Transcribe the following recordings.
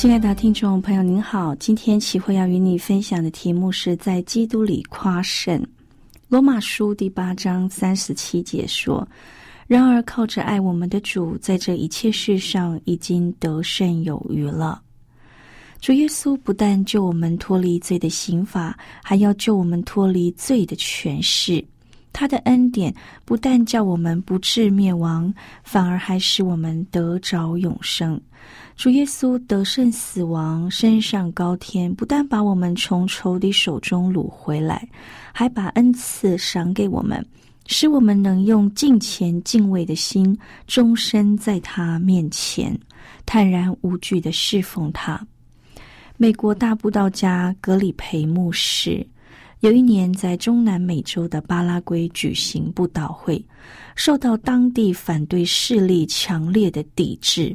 亲爱的听众朋友，您好！今天启慧要与你分享的题目是在基督里夸胜。罗马书第八章三十七节说：“然而靠着爱我们的主，在这一切事上已经得胜有余了。”主耶稣不但救我们脱离罪的刑罚，还要救我们脱离罪的权势。他的恩典不但叫我们不致灭亡，反而还使我们得着永生。主耶稣得胜死亡，升上高天，不但把我们从仇敌手中掳回来，还把恩赐赏给我们，使我们能用敬虔敬畏的心，终身在他面前坦然无惧的侍奉他。美国大布道家格里培牧师有一年在中南美洲的巴拉圭举行布道会，受到当地反对势力强烈的抵制。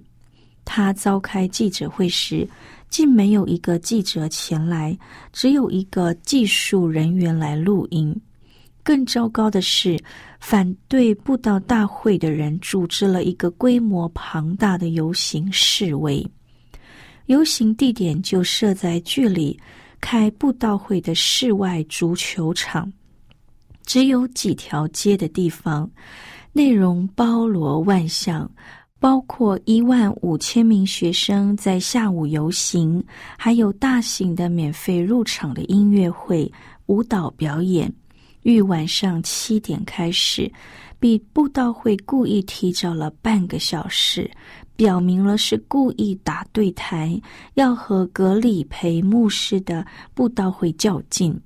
他召开记者会时，竟没有一个记者前来，只有一个技术人员来录音。更糟糕的是，反对布道大会的人组织了一个规模庞大的游行示威。游行地点就设在距离开布道会的室外足球场，只有几条街的地方，内容包罗万象。包括一万五千名学生在下午游行，还有大型的免费入场的音乐会、舞蹈表演，于晚上七点开始，比布道会故意提早了半个小时，表明了是故意打对台，要和格里培牧师的布道会较劲。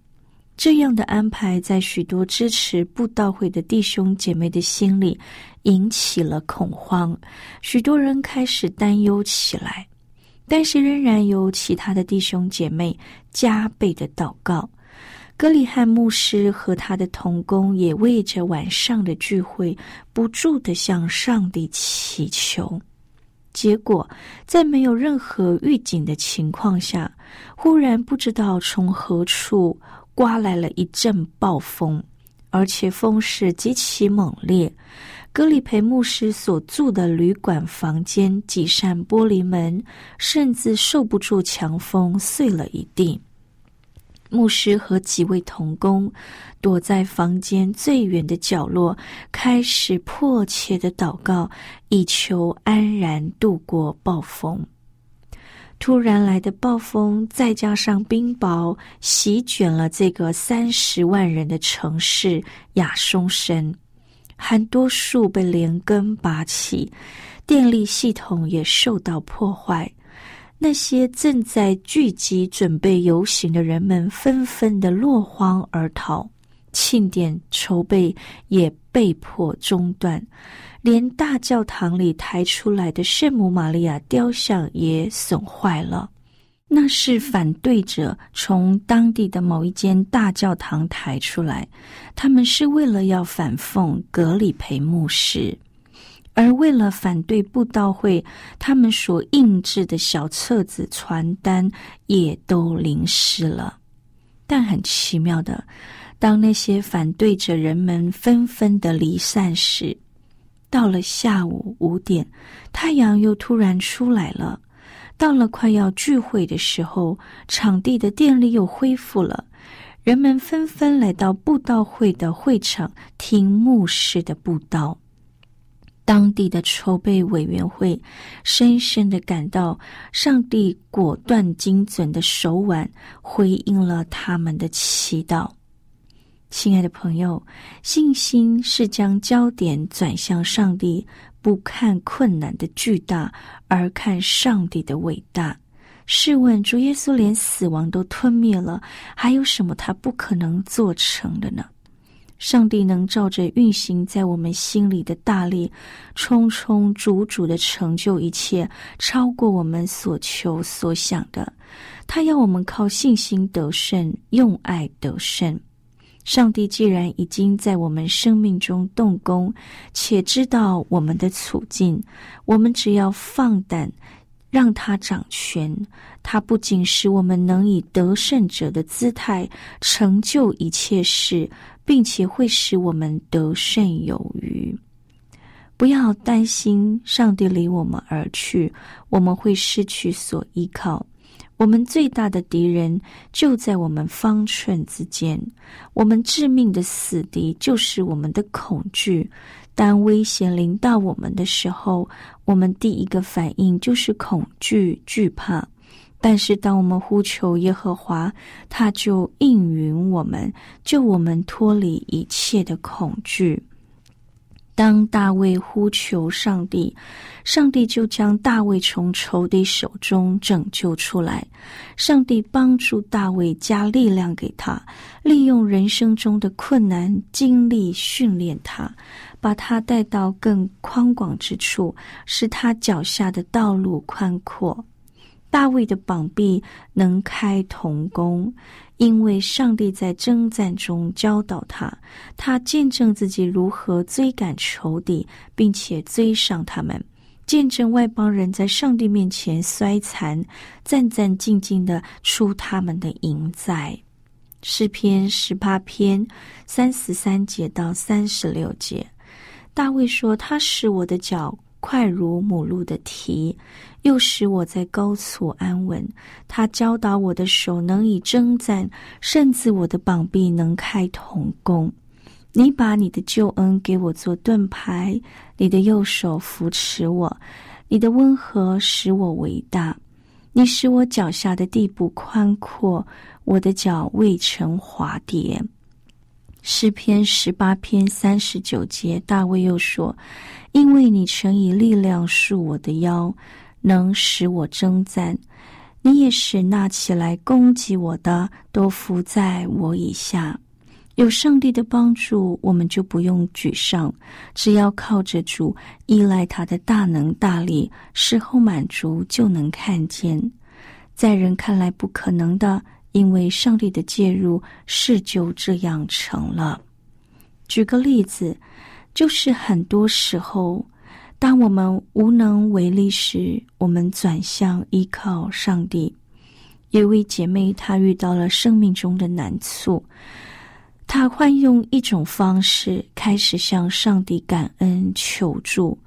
这样的安排在许多支持布道会的弟兄姐妹的心里引起了恐慌，许多人开始担忧起来。但是仍然有其他的弟兄姐妹加倍的祷告。格里汉牧师和他的同工也为着晚上的聚会不住的向上帝祈求。结果在没有任何预警的情况下，忽然不知道从何处。刮来了一阵暴风，而且风势极其猛烈。格里培牧师所住的旅馆房间几扇玻璃门甚至受不住强风，碎了一地。牧师和几位童工躲在房间最远的角落，开始迫切的祷告，以求安然度过暴风。突然来的暴风，再加上冰雹，席卷了这个三十万人的城市亚松森。很多树被连根拔起，电力系统也受到破坏。那些正在聚集准备游行的人们，纷纷的落荒而逃。庆典筹备也被迫中断。连大教堂里抬出来的圣母玛利亚雕像也损坏了。那是反对者从当地的某一间大教堂抬出来，他们是为了要反讽格里培牧师，而为了反对布道会，他们所印制的小册子、传单也都淋湿了。但很奇妙的，当那些反对者人们纷纷的离散时，到了下午五点，太阳又突然出来了。到了快要聚会的时候，场地的电力又恢复了。人们纷纷来到布道会的会场听牧师的布道。当地的筹备委员会深深的感到上帝果断精准的手腕回应了他们的祈祷。亲爱的朋友，信心是将焦点转向上帝，不看困难的巨大，而看上帝的伟大。试问，主耶稣连死亡都吞灭了，还有什么他不可能做成的呢？上帝能照着运行在我们心里的大力，充充足足的成就一切，超过我们所求所想的。他要我们靠信心得胜，用爱得胜。上帝既然已经在我们生命中动工，且知道我们的处境，我们只要放胆让他掌权。他不仅使我们能以得胜者的姿态成就一切事。并且会使我们得胜有余。不要担心上帝离我们而去，我们会失去所依靠。我们最大的敌人就在我们方寸之间。我们致命的死敌就是我们的恐惧。当危险临到我们的时候，我们第一个反应就是恐惧、惧怕。但是，当我们呼求耶和华，他就应允我们，救我们脱离一切的恐惧。当大卫呼求上帝，上帝就将大卫从仇敌手中拯救出来。上帝帮助大卫，加力量给他，利用人生中的困难经历训练他，把他带到更宽广之处，使他脚下的道路宽阔。大卫的膀臂能开铜弓，因为上帝在征战中教导他。他见证自己如何追赶仇敌，并且追上他们；见证外邦人在上帝面前衰残，战战兢兢的出他们的营寨。诗篇十八篇三十三节到三十六节，大卫说：“他使我的脚快如母鹿的蹄。”又使我在高处安稳。他教导我的手能以征战，甚至我的膀臂能开铜弓。你把你的救恩给我做盾牌，你的右手扶持我，你的温和使我伟大。你使我脚下的地步宽阔，我的脚未曾滑跌。诗篇十八篇三十九节，大卫又说：“因为你曾以力量束我的腰。”能使我征战，你也使那起来攻击我的都伏在我以下。有上帝的帮助，我们就不用沮丧，只要靠着主，依赖他的大能大力，事后满足就能看见。在人看来不可能的，因为上帝的介入，事就这样成了。举个例子，就是很多时候。当我们无能为力时，我们转向依靠上帝。有位姐妹，她遇到了生命中的难处，她换用一种方式开始向上帝感恩求助。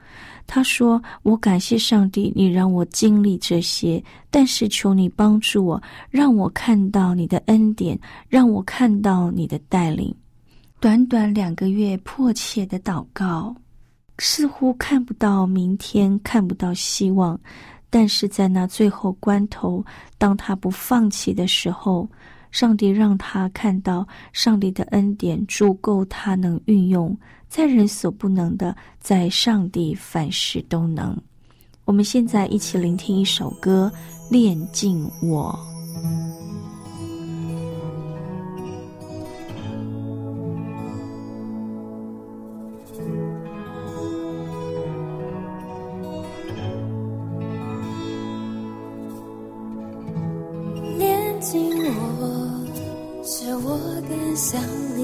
他说：“我感谢上帝，你让我经历这些，但是求你帮助我，让我看到你的恩典，让我看到你的带领。”短短两个月，迫切的祷告。似乎看不到明天，看不到希望，但是在那最后关头，当他不放弃的时候，上帝让他看到上帝的恩典足够他能运用，在人所不能的，在上帝凡事都能。我们现在一起聆听一首歌，《炼尽我》。想你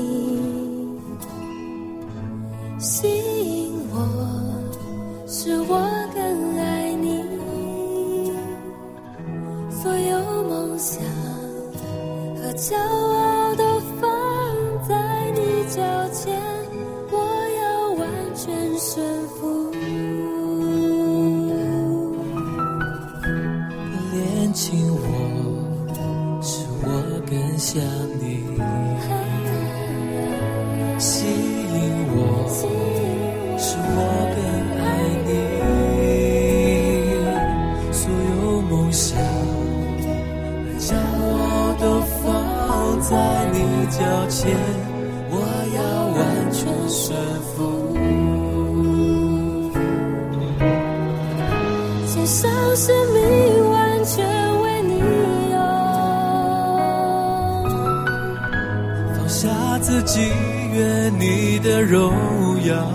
吸引我，使我更爱你。所有梦想和骄傲都放在你脚前，我要完全臣服。恋情我使我更想你。生命完全为你有，放下自己，愿你的荣耀，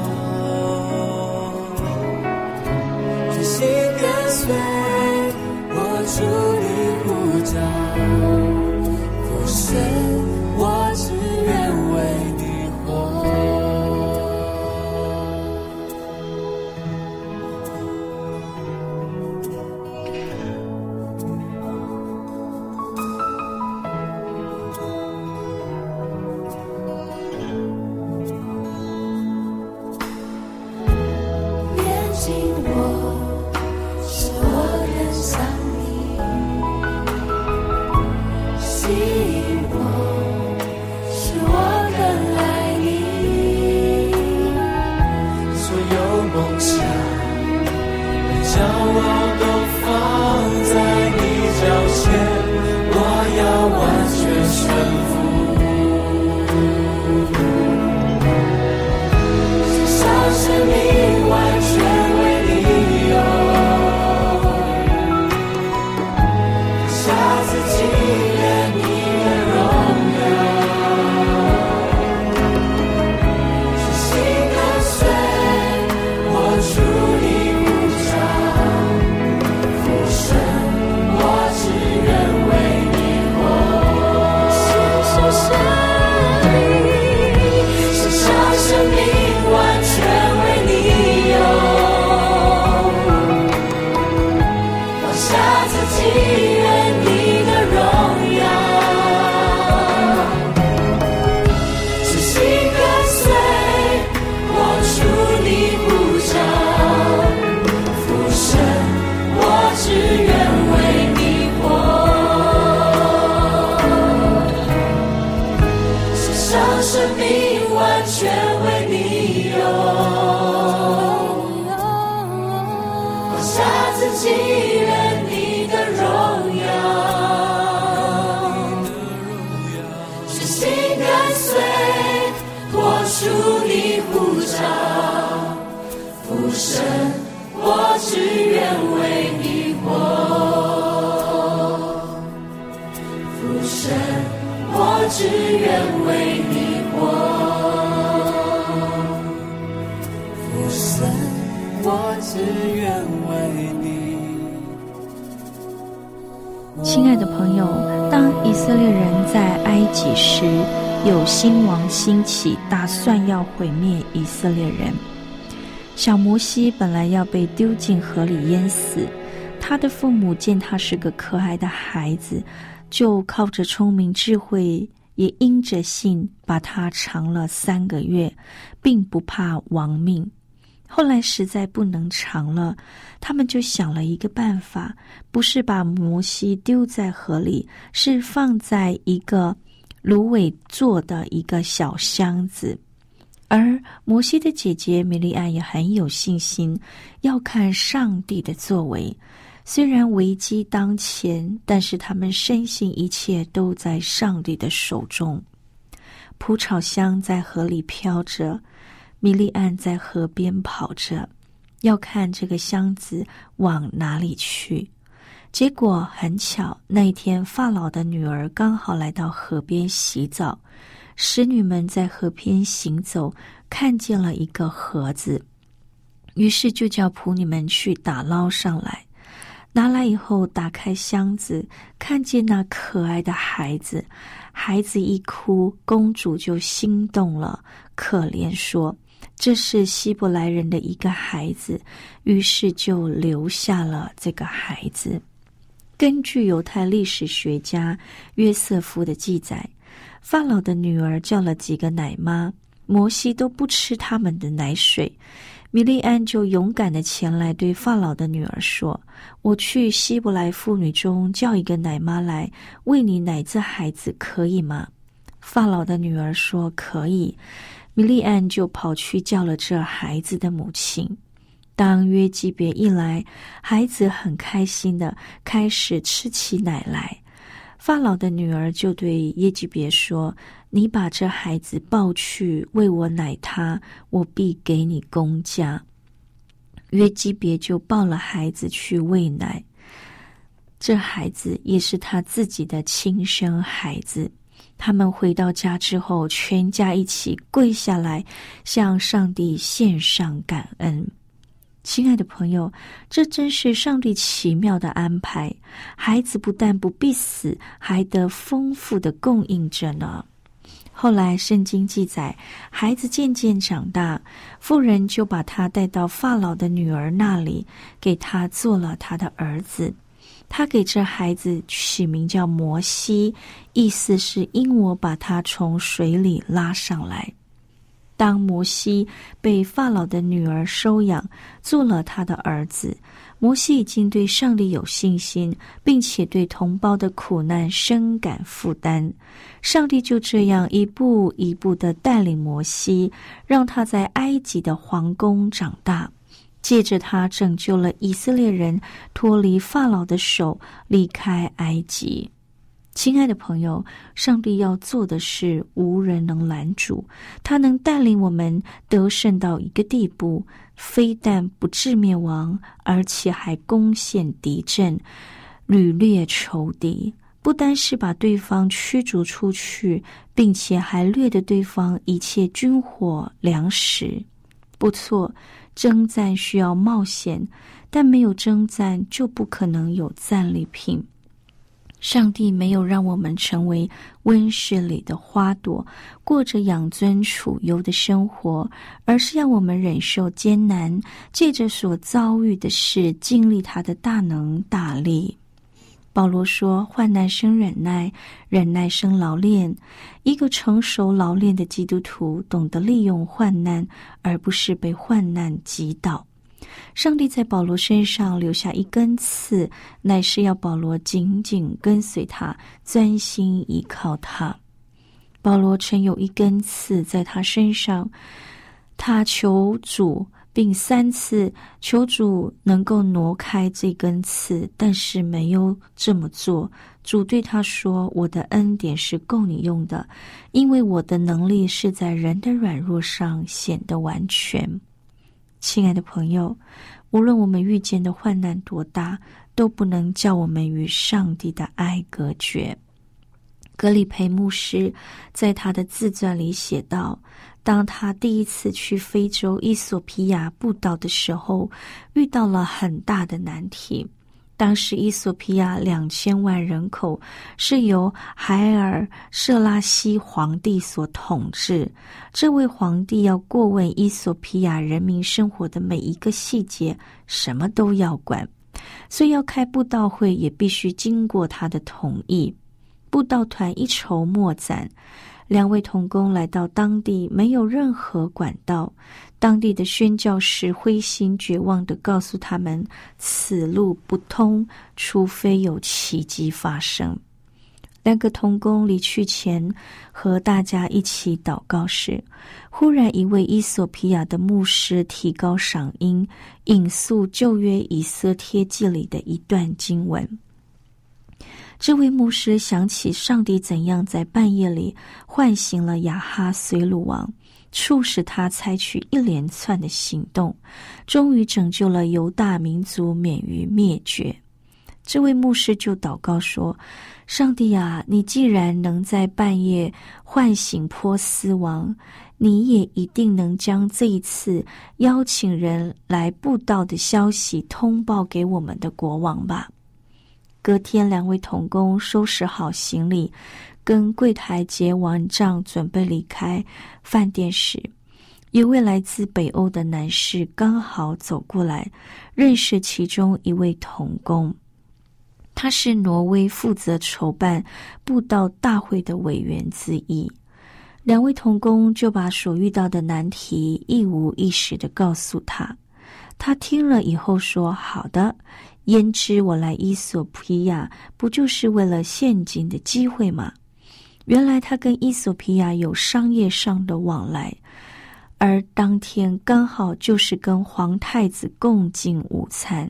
几时，有新王兴起，打算要毁灭以色列人。小摩西本来要被丢进河里淹死，他的父母见他是个可爱的孩子，就靠着聪明智慧，也因着信把他藏了三个月，并不怕亡命。后来实在不能藏了，他们就想了一个办法，不是把摩西丢在河里，是放在一个芦苇做的一个小箱子。而摩西的姐姐米利安也很有信心，要看上帝的作为。虽然危机当前，但是他们深信一切都在上帝的手中。蒲草香在河里飘着，米利安在河边跑着，要看这个箱子往哪里去。结果很巧，那一天法老的女儿刚好来到河边洗澡，使女们在河边行走，看见了一个盒子，于是就叫仆女们去打捞上来。拿来以后，打开箱子，看见那可爱的孩子。孩子一哭，公主就心动了，可怜说：“这是希伯来人的一个孩子。”于是就留下了这个孩子。根据犹太历史学家约瑟夫的记载，法老的女儿叫了几个奶妈，摩西都不吃他们的奶水。米利安就勇敢的前来对法老的女儿说：“我去希伯来妇女中叫一个奶妈来喂你奶这孩子，可以吗？”法老的女儿说：“可以。”米利安就跑去叫了这孩子的母亲。当约基别一来，孩子很开心的开始吃起奶来。法老的女儿就对约基别说：“你把这孩子抱去喂我奶他，我必给你公家。”约基别就抱了孩子去喂奶。这孩子也是他自己的亲生孩子。他们回到家之后，全家一起跪下来，向上帝献上感恩。亲爱的朋友，这真是上帝奇妙的安排。孩子不但不必死，还得丰富的供应着呢。后来圣经记载，孩子渐渐长大，妇人就把他带到法老的女儿那里，给他做了他的儿子。他给这孩子取名叫摩西，意思是因我把他从水里拉上来。当摩西被法老的女儿收养，做了他的儿子，摩西已经对上帝有信心，并且对同胞的苦难深感负担。上帝就这样一步一步的带领摩西，让他在埃及的皇宫长大，借着他拯救了以色列人脱离法老的手，离开埃及。亲爱的朋友，上帝要做的事无人能拦阻，他能带领我们得胜到一个地步，非但不致灭亡，而且还攻陷敌阵，屡掠仇敌。不单是把对方驱逐出去，并且还掠得对方一切军火粮食。不错，征战需要冒险，但没有征战就不可能有战利品。上帝没有让我们成为温室里的花朵，过着养尊处优的生活，而是要我们忍受艰难，借着所遭遇的事，经历他的大能大力。保罗说：“患难生忍耐，忍耐生劳练。一个成熟劳练的基督徒，懂得利用患难，而不是被患难击倒。”上帝在保罗身上留下一根刺，乃是要保罗紧紧跟随他，专心依靠他。保罗曾有一根刺在他身上，他求主，并三次求主能够挪开这根刺，但是没有这么做。主对他说：“我的恩典是够你用的，因为我的能力是在人的软弱上显得完全。”亲爱的朋友，无论我们遇见的患难多大，都不能叫我们与上帝的爱隔绝。格里培牧师在他的自传里写道：“当他第一次去非洲伊索皮亚布岛的时候，遇到了很大的难题。”当时，伊索比亚两千万人口是由海尔舍拉西皇帝所统治。这位皇帝要过问伊索比亚人民生活的每一个细节，什么都要管，所以要开布道会也必须经过他的同意。布道团一筹莫展。两位童工来到当地，没有任何管道。当地的宣教士灰心绝望的告诉他们：“此路不通，除非有奇迹发生。”两个童工离去前，和大家一起祷告时，忽然一位伊索皮亚的牧师提高嗓音，引述旧约以色列记里的一段经文。这位牧师想起上帝怎样在半夜里唤醒了亚哈随鲁王，促使他采取一连串的行动，终于拯救了犹大民族免于灭绝。这位牧师就祷告说：“上帝啊，你既然能在半夜唤醒波斯王，你也一定能将这一次邀请人来布道的消息通报给我们的国王吧。”隔天，两位童工收拾好行李，跟柜台结完账，准备离开饭店时，一位来自北欧的男士刚好走过来，认识其中一位童工。他是挪威负责筹办布道大会的委员之一。两位童工就把所遇到的难题一五一十的告诉他。他听了以后说：“好的。”焉知我来伊索皮亚不就是为了现金的机会吗？原来他跟伊索皮亚有商业上的往来，而当天刚好就是跟皇太子共进午餐。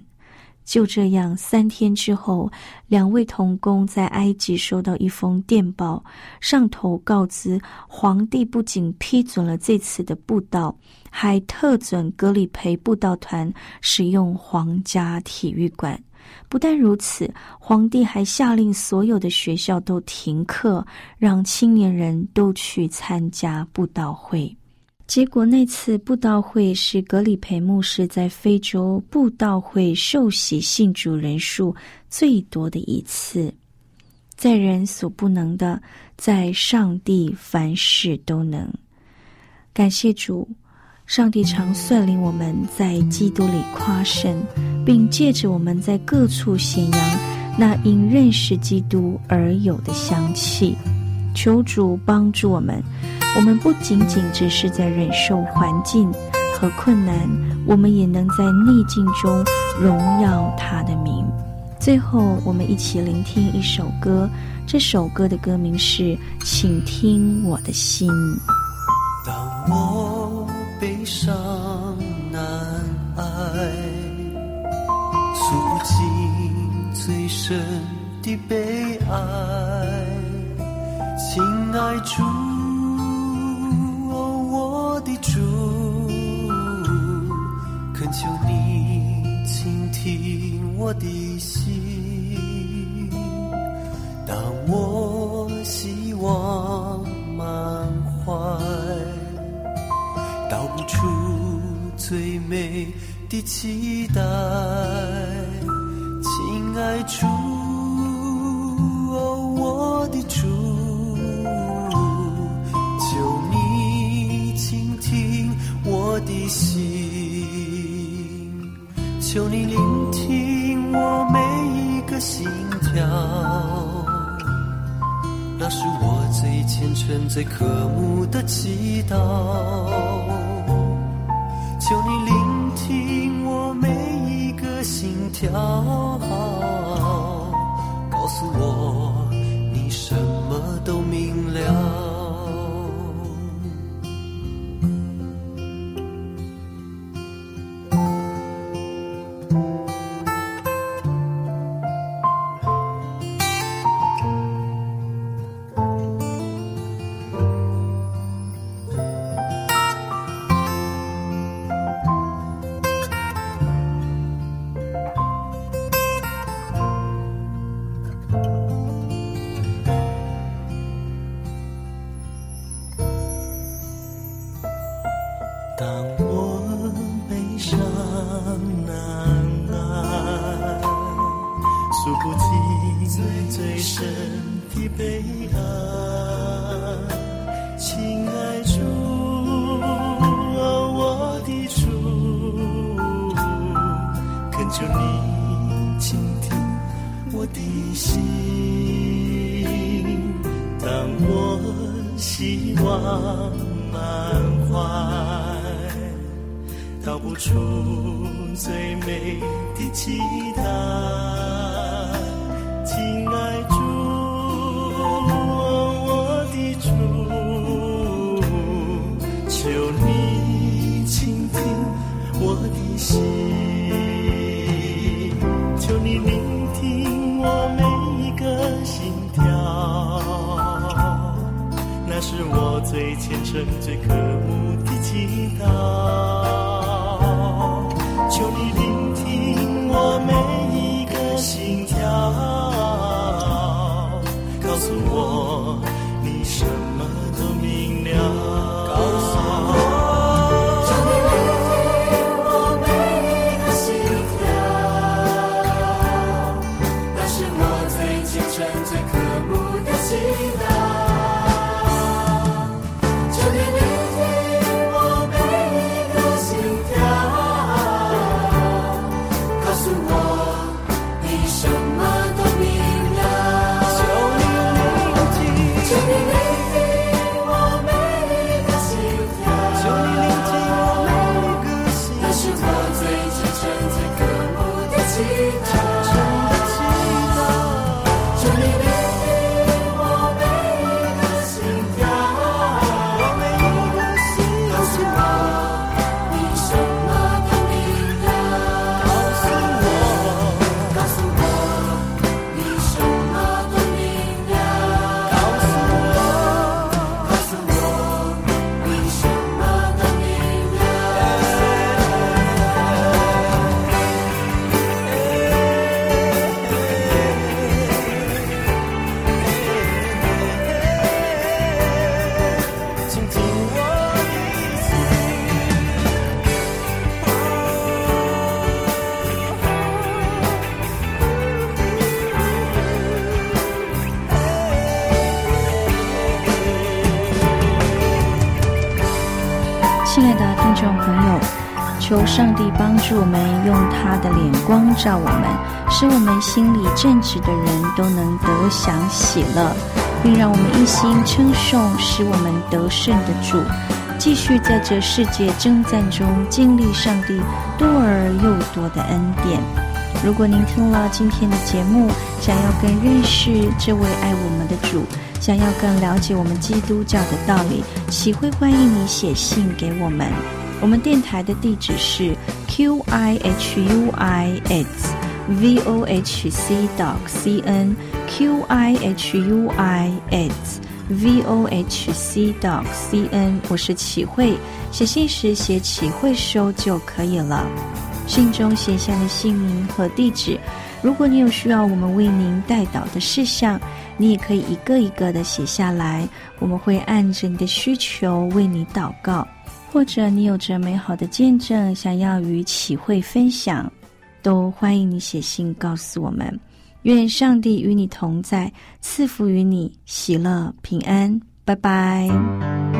就这样，三天之后，两位童工在埃及收到一封电报，上头告知皇帝不仅批准了这次的布道，还特准格里培布道团使用皇家体育馆。不但如此，皇帝还下令所有的学校都停课，让青年人都去参加布道会。结果那次布道会是格里培牧师在非洲布道会受洗信主人数最多的一次。在人所不能的，在上帝凡事都能。感谢主，上帝常率领我们在基督里夸胜，并借着我们在各处显扬那因认识基督而有的香气。求主帮助我们。我们不仅仅只是在忍受环境和困难，我们也能在逆境中荣耀他的名。最后，我们一起聆听一首歌，这首歌的歌名是《请听我的心》。当我悲伤诉不尽最深的悲哀，亲爱主。哦，我的主，恳求你倾听我的心。的期待，亲爱主，哦，我的主。求你倾听我的心，求你聆听我每一个心跳，那是我最虔诚、最渴慕的祈祷。个心我希望满怀道不出最美的期待。亲爱主我的主求你倾听我的心最虔诚、最渴慕的祈祷。上帝帮助我们，用他的脸光照我们，使我们心里正直的人都能得享喜乐，并让我们一心称颂使我们得胜的主，继续在这世界征战中经历上帝多而又多的恩典。如果您听了今天的节目，想要更认识这位爱我们的主。想要更了解我们基督教的道理，岂会欢迎你写信给我们。我们电台的地址是 q i h u i s v o h c dot c n q i h u i s v o h c dot c n。我是启慧，写信时写启慧收就可以了。信中写下的姓名和地址。如果你有需要我们为您代祷的事项，你也可以一个一个的写下来，我们会按着你的需求为你祷告。或者你有着美好的见证想要与启慧分享，都欢迎你写信告诉我们。愿上帝与你同在，赐福于你，喜乐平安。拜拜。